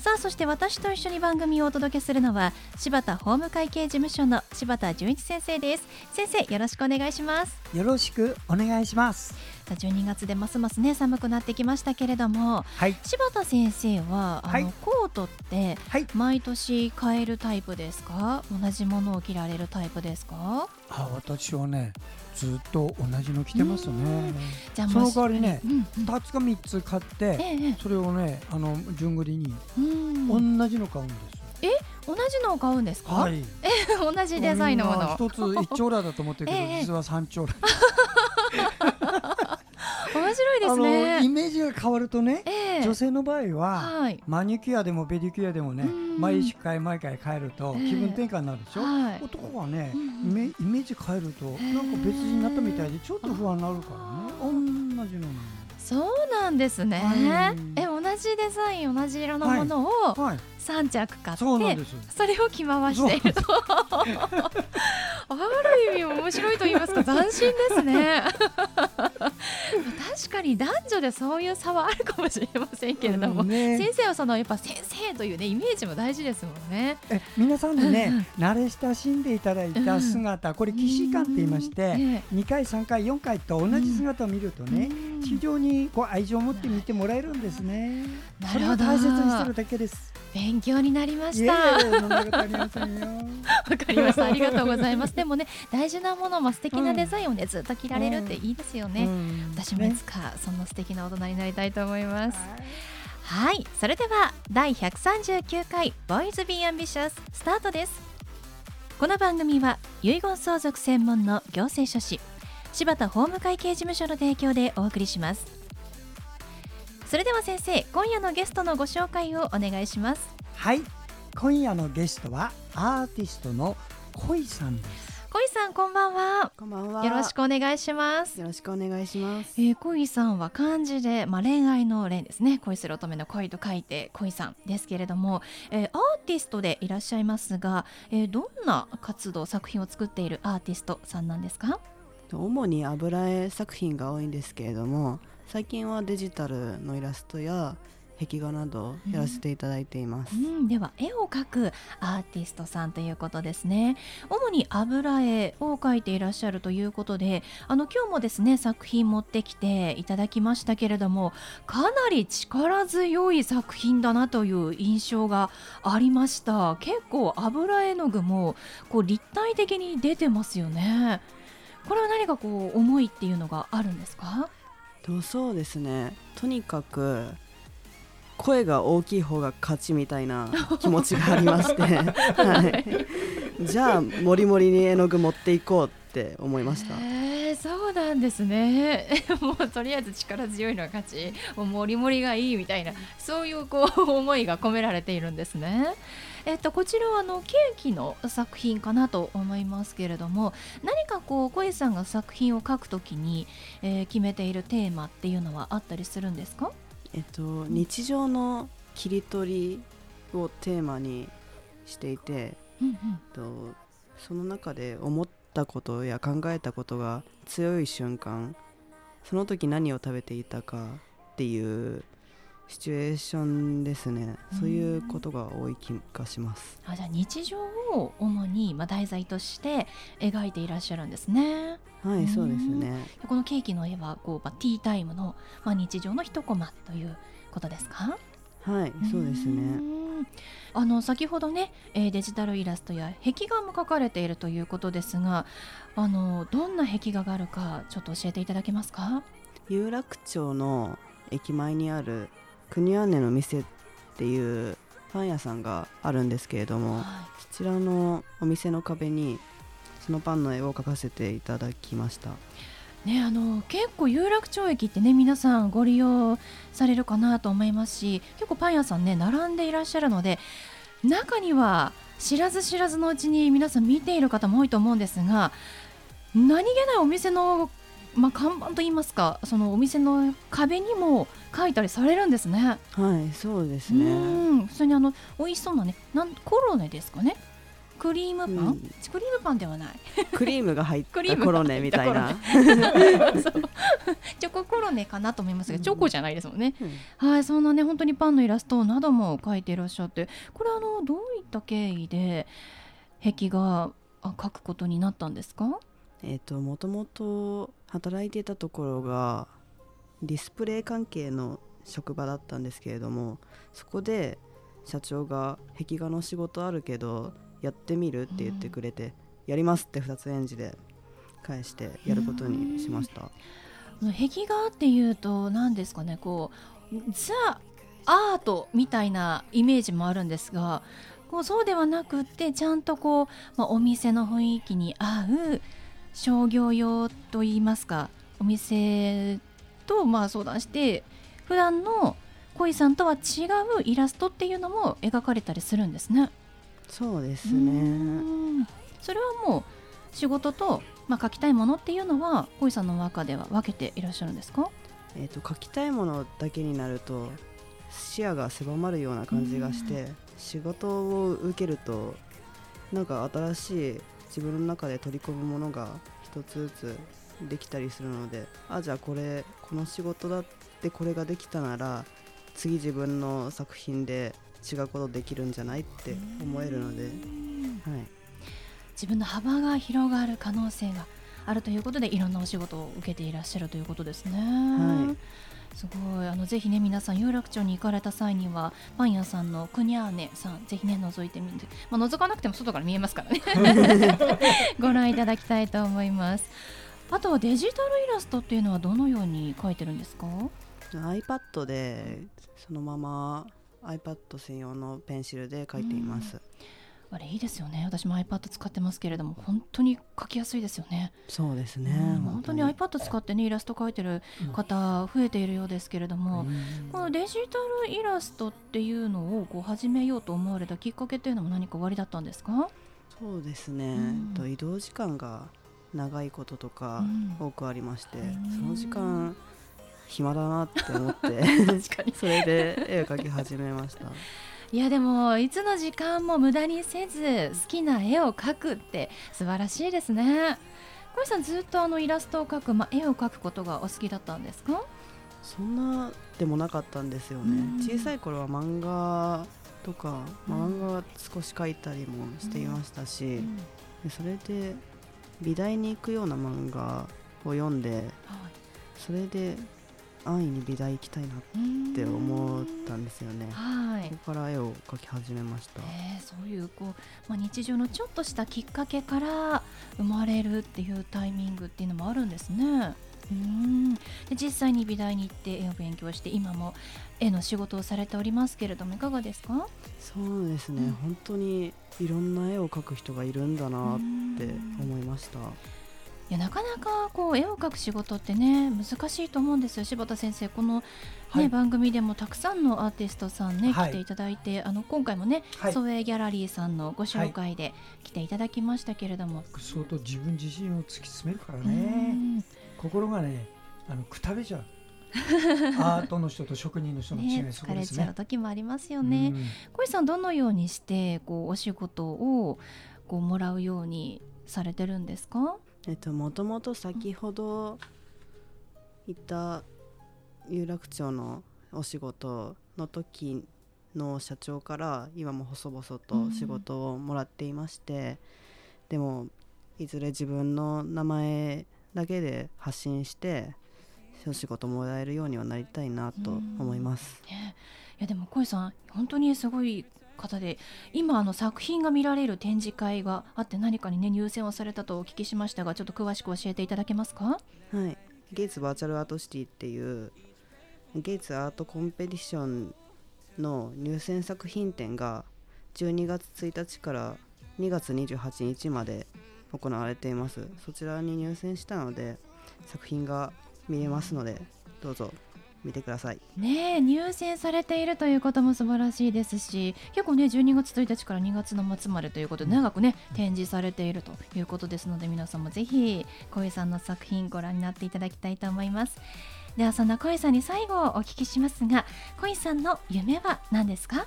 さあそして私と一緒に番組をお届けするのは柴田法務会計事務所の柴田純一先生です。先生よろしくお願いします。よろしくお願いします。さあ12月でますますね寒くなってきましたけれども、はい。柴田先生はあの、はい。コートってはい。毎年買えるタイプですか？同じものを着られるタイプですか？あ私はねずっと同じの着てますね。じゃあその代わりねうんうん。2つか3つ買ってええ。えそれをねあの順繰りに同じの買うんです同じのを買うんですか、はい。同じデザインのもの一つ一丁羅だと思ってるけど ええ。実は三丁羅面白いですね。イメージが変わるとねええ。女性の場合ははい。マニキュアでもペディキュアでもねうん。毎週回毎回変えるとええ。気分転換になるでしょ？はい。男はねうんイメイメージ変えるとなんか別人になったみたいでちょっと不安になるからね。同じのそうなんですね、はい。え同じデザイン同じ色のものをはい。3着買って、そうなんです。それを着回していると。ある意味面白いと言いますか斬新ですね確かに男女でそういう差はあるかもしれませんけれども、うんね。先生はそのやっぱ先生というねイメージも大事ですもんね。え皆さんにうんうん。ね慣れ親しんでいただいた姿これ騎士感って言いましてえ2回3回4回と同じ姿を見るとえねうん非常にこう愛情を持って見てもらえるんですね。それをなるほど。大切にしてるだけです勉強になりました わかりました。ありがとうございます。でもね、大事なものも素敵なデザインをね、ずっと着られるっていいですよね。うん私もいつかそんな素敵な大人になりたいと思います。はい、それでは第139回 Boys Be Ambitious スタートです。この番組は遺言相続専門の行政書士柴田法務会計事務所の提供でお送りします。それでは先生、今夜のゲストのご紹介をお願いします。はい今夜のゲストはアーティストの恋さんです小井さん、こんばんは。こんばんは。よろしくお願いします。よろしくお願いします。えー、恋さんは漢字で、まあ、恋愛の恋ですね恋する乙女の恋と書いて恋さんですけれども、えーアーティストでいらっしゃいますが、えーどんな活動作品を作っているアーティストさんなんですか？主に油絵作品が多いんですけれども、最近はデジタルのイラストや壁画などやらせていただいています。うん、では絵を描くアーティストさんということですね。主に油絵を描いていらっしゃるということであの今日もですね作品持ってきていただきましたけれどもかなり力強い作品だなという印象がありました。結構油絵の具もこう立体的に出てますよね。これは何かこう思いっていうのがあるんですか？とそうですね。とにかく声が大きい方が勝ちみたいな 気持ちがありまして、はい。じゃあもりもりに絵の具持っていこうって思いました。へえそうなんですね もうとりあえず力強いのが勝ちもうモリモリがいいみたいなそういうこう思いが込められているんですねえっとこちらはあのケーキの作品かなと思いますけれども何かこう小石さんが作品を書くときに、えー決めているテーマっていうのはあったりするんですか？えっと日常の切り取りをテーマにしていて、うんうん。とその中で思ったことや考えたことが強い瞬間その時何を食べていたかっていうシチュエーションですね。そういうことが多い気がします。あじゃあ日常を主に、まあ、題材として描いていらっしゃるんですね。はいそうですね。このケーキの絵はこう、まあ、ティータイムの、まあ、日常の一コマということですか？はいそうですうねん。あの先ほどね、えーデジタルイラストや壁画も描かれているということですがあのどんな壁画があるかちょっと教えていただけますか？有楽町の駅前にある国屋根の店っていうパン屋さんがあるんですけれどもはそちらのお店の壁にそのパンの絵を描かせていただきました。いね、あの結構有楽町駅ってね皆さんご利用されるかなと思いますし結構パン屋さんね並んでいらっしゃるので中には知らず知らずのうちに皆さん見ている方も多いと思うんですが何気ないお店の、まあ、看板といいますかそのお店の壁にも書いたりされるんですね。はいそうですうねん。それにあの美味しそうなねなんコロネですかね。クリームパン、うん。クリームパンではない。クリームが入ったコロネみたいな、チョココロネかなと思いますが、チョコじゃないですもんね。うん。はい、そんなね、本当にパンのイラストなども描いていらっしゃって、これあのどういった経緯で壁画あ描くことになったんですか？えっ、ともともと働いていたところがディスプレイ関係の職場だったんですけれどもそこで社長が壁画の仕事あるけどやってみるって言ってくれて、やりますって二つ返事で返してやることにしました。壁画っていうと何ですかね、こうザアートみたいなイメージもあるんですが、こうそうではなくってちゃんとこう、まあ、お店の雰囲気に合う商業用といいますかお店とまあ相談して普段の恋さんとは違うイラストっていうのも描かれたりするんですね。そうですうねん。それはもう仕事と、まあ、描きたいものっていうのは恋さんの中では分けていらっしゃるんですか？えー、と描きたいものだけになると視野が狭まるような感じがして、仕事を受けるとなんか新しい自分の中で取り込むものが一つずつできたりするのであじゃあこれこの仕事だってこれができたなら次自分の作品で違うことできるんじゃないって思えるので、はい、自分の幅が広がる可能性があるということでいろんなお仕事を受けていらっしゃるということですね。はい。すごい。あのぜひね皆さん有楽町に行かれた際にはパン屋さんのクニャーネさんぜひね覗いてみて、まあ、覗かなくても外から見えますからね。ご覧いただきたいと思います。あとはデジタルイラストっていうのはどのように描いてるんですか？iPad でそのまま iPad 専用のペンシルで描いています、あれいいですよね。私も iPad 使ってますけれども本当に描きやすいですよね。そうですね、うん本当に。iPad 使ってねイラスト描いてる方増えているようですけれども、このデジタルイラストっていうのをこう始めようと思われたきっかけっていうのも何か終わりだったんですか、そうですね、うん。と移動時間が長いこととかうん。多くありまして、うんその時間暇だなって思って それで絵を描き始めましたいやでもいつの時間も無駄にせず好きな絵を描くって素晴らしいですね。小石さんずっとあのイラストを描く、まあ、絵を描くことがお好きだったんですか？そんなでもなかったんですよね、うん。小さい頃は漫画とか、漫画少し描いたりもしていましたし、うん。でそれで美大に行くような漫画を読んではい。それで安易に美大行きたいなって思ったんですよね。はい。そこから絵を描き始めました。えーそういうこう、まあ、日常のちょっとしたきっかけから生まれるっていうタイミングっていうのもあるんですね。うん。で実際に美大に行って絵を勉強して今も絵の仕事をされておりますけれどもいかがですか？そうですね、うん。本当にいろんな絵を描く人がいるんだなって思いましたいやなかなかこう絵を描く仕事ってね難しいと思うんですよ。柴田先生この、ねはい。番組でもたくさんのアーティストさんね、はい。来ていただいてあの今回もね、はい。ソエギャラリーさんのご紹介で来ていただきましたけれども、相当自分自身を突き詰めるからうねん。心がねあのくたべちゃう。アートの人と職人の人の違い、ね、疲れちゃう時もありますよね。小石さんどのようにしてこうお仕事をこうもらうようにされてるんですか？えっともともと先ほどいた有楽町のお仕事の時の社長から今も細々と仕事をもらっていまして、でもいずれ自分の名前だけで発信してお仕事もらえるようにはなりたいなと思います。ね、いやでも小石さん本当にすごい方で今あの作品が見られる展示会があって何かにね入選をされたとお聞きしましたがちょっと詳しく教えていただけますか？はい、ゲイツバーチャルアートシティっていうゲイツアートコンペティションの入選作品展が12月1日から2月28日まで行われています。そちらに入選したので作品が見れますのでどうぞ。見てください。ねえ入選されているということも素晴らしいですし結構ね12月1日から2月の末までということで長くね展示されているということですので皆さんもぜひ小井さんの作品ご覧になっていただきたいと思います。ではそんな小井さんに最後お聞きしますが小井さんの夢は何ですか？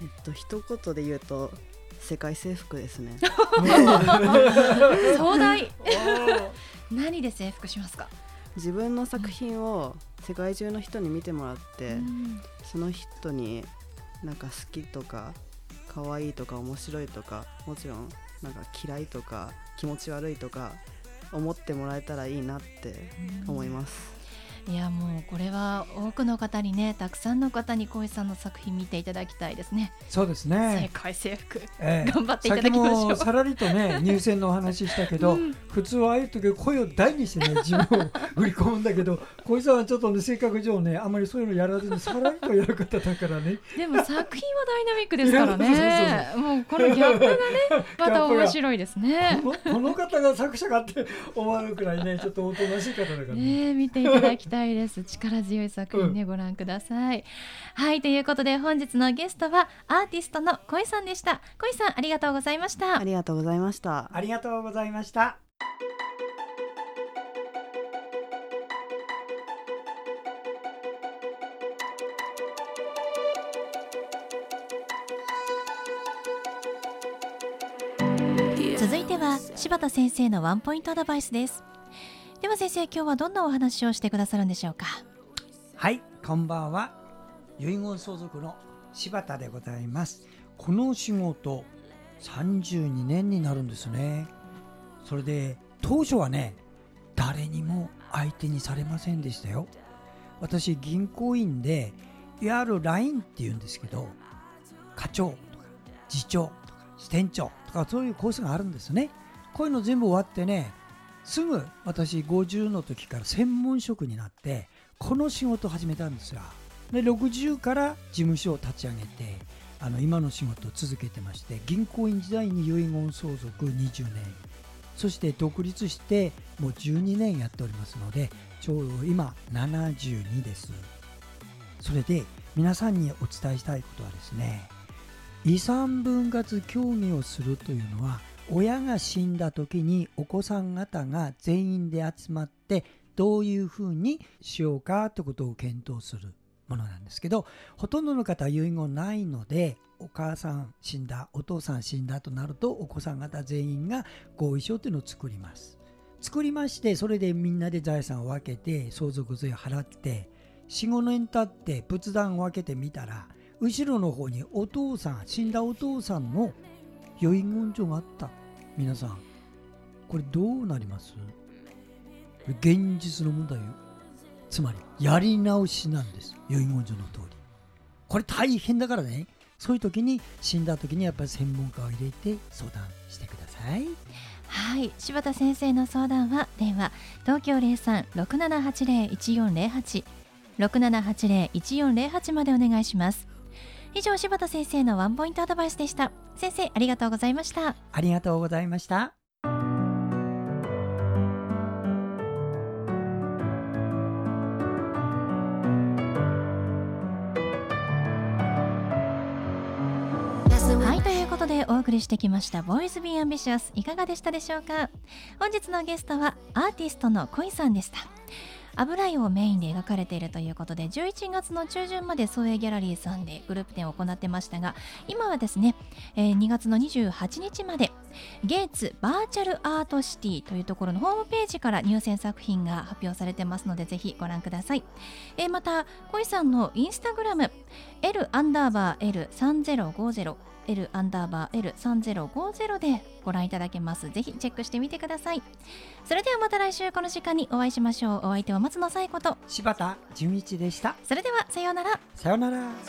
えっと一言で言うと世界征服ですね。壮大。何で征服しますか？自分の作品を世界中の人に見てもらって、うんその人になんか好きとか可愛いとか面白いとかもちろんなんか嫌いとか気持ち悪いとか思ってもらえたらいいなって思います。いやもうこれは多くの方にねたくさんの方に小井さんの作品見ていただきたいですね。そうです世ね。界征服。ええ。頑張っていただきましょう。さらりとね入選のお話ししたけど、うん。普通はああいう時声を大にしてね 自分を売り込むんだけど小井さんはちょっとね性格上ねあんまりそういうのやらずにさらりとやる方だからね。でも作品はダイナミックですからね。もうこのギャップがね また面白いですね。この方が作者かって思われるくらいねちょっとおとなしい方だからね。ねえ見ていただきたいです。力強い作品ね、ご覧ください。はいということで本日のゲストはアーティストの小井さんでした。小井さんありがとうございました。ありがとうございました。ありがとうございました。続いては柴田先生のワンポイントアドバイスですでは先生今日はどんなお話をしてくださるんでしょうか？はい、こんばんは。遺言相続の柴田でございます。この仕事32年になるんですね。それで当初はね、誰にも相手にされませんでしたよ。私銀行員でいわゆる LINE って言うんですけど、課長とか次長とか支店長とかそういうコースがあるんですね。こういうの全部終わってね、すぐ私50の時から専門職になってこの仕事を始めたんですがで60から事務所を立ち上げてあの今の仕事を続けてまして銀行員時代に遺言相続20年。そして独立してもう12年やっておりますのでちょうど今72です。それで皆さんにお伝えしたいことはですね遺産分割協議をするというのは親が死んだ時にお子さん方が全員で集まってどういうふうにしようかということを検討するものなんですけどほとんどの方は遺言ないのでお母さん死んだお父さん死んだとなるとお子さん方全員が合意書というのを作ります。作りましてそれでみんなで財産を分けて相続税を払って45年経って仏壇を分けてみたら後ろの方にお父さん死んだお父さんの遺言状があった。皆さんこれどうなります？現実の問題よ。つまりやり直しなんです。遺言状の通り。これ大変だからね。そういう時に死んだ時にやっぱり専門家を入れて相談してください。はい。柴田先生の相談は電話東京0367801408 6780-1408までお願いします。以上柴田先生のワンポイントアドバイスでした。先生ありがとうございました。ありがとうございました。はいということでお送りしてきました「Boys Be Ambitious」いかがでしたでしょうか？本日のゲストはアーティストの恋さんでした油絵をメインで描かれているということで11月の中旬まで総営ギャラリーさんでグループ展を行ってましたが今はですね、えー2月の28日までゲーツバーチャルアートシティというところのホームページから入選作品が発表されてますのでぜひご覧ください、えーまた恋さんのインスタグラム L アンダーバー L3050 L アンダーバー L3050 でご覧いただけます。ぜひチェックしてみてください。それではまた来週この時間にお会いしましょう。お相手は松野紗友子と。柴田純一でした。それではさようなら。さようなら「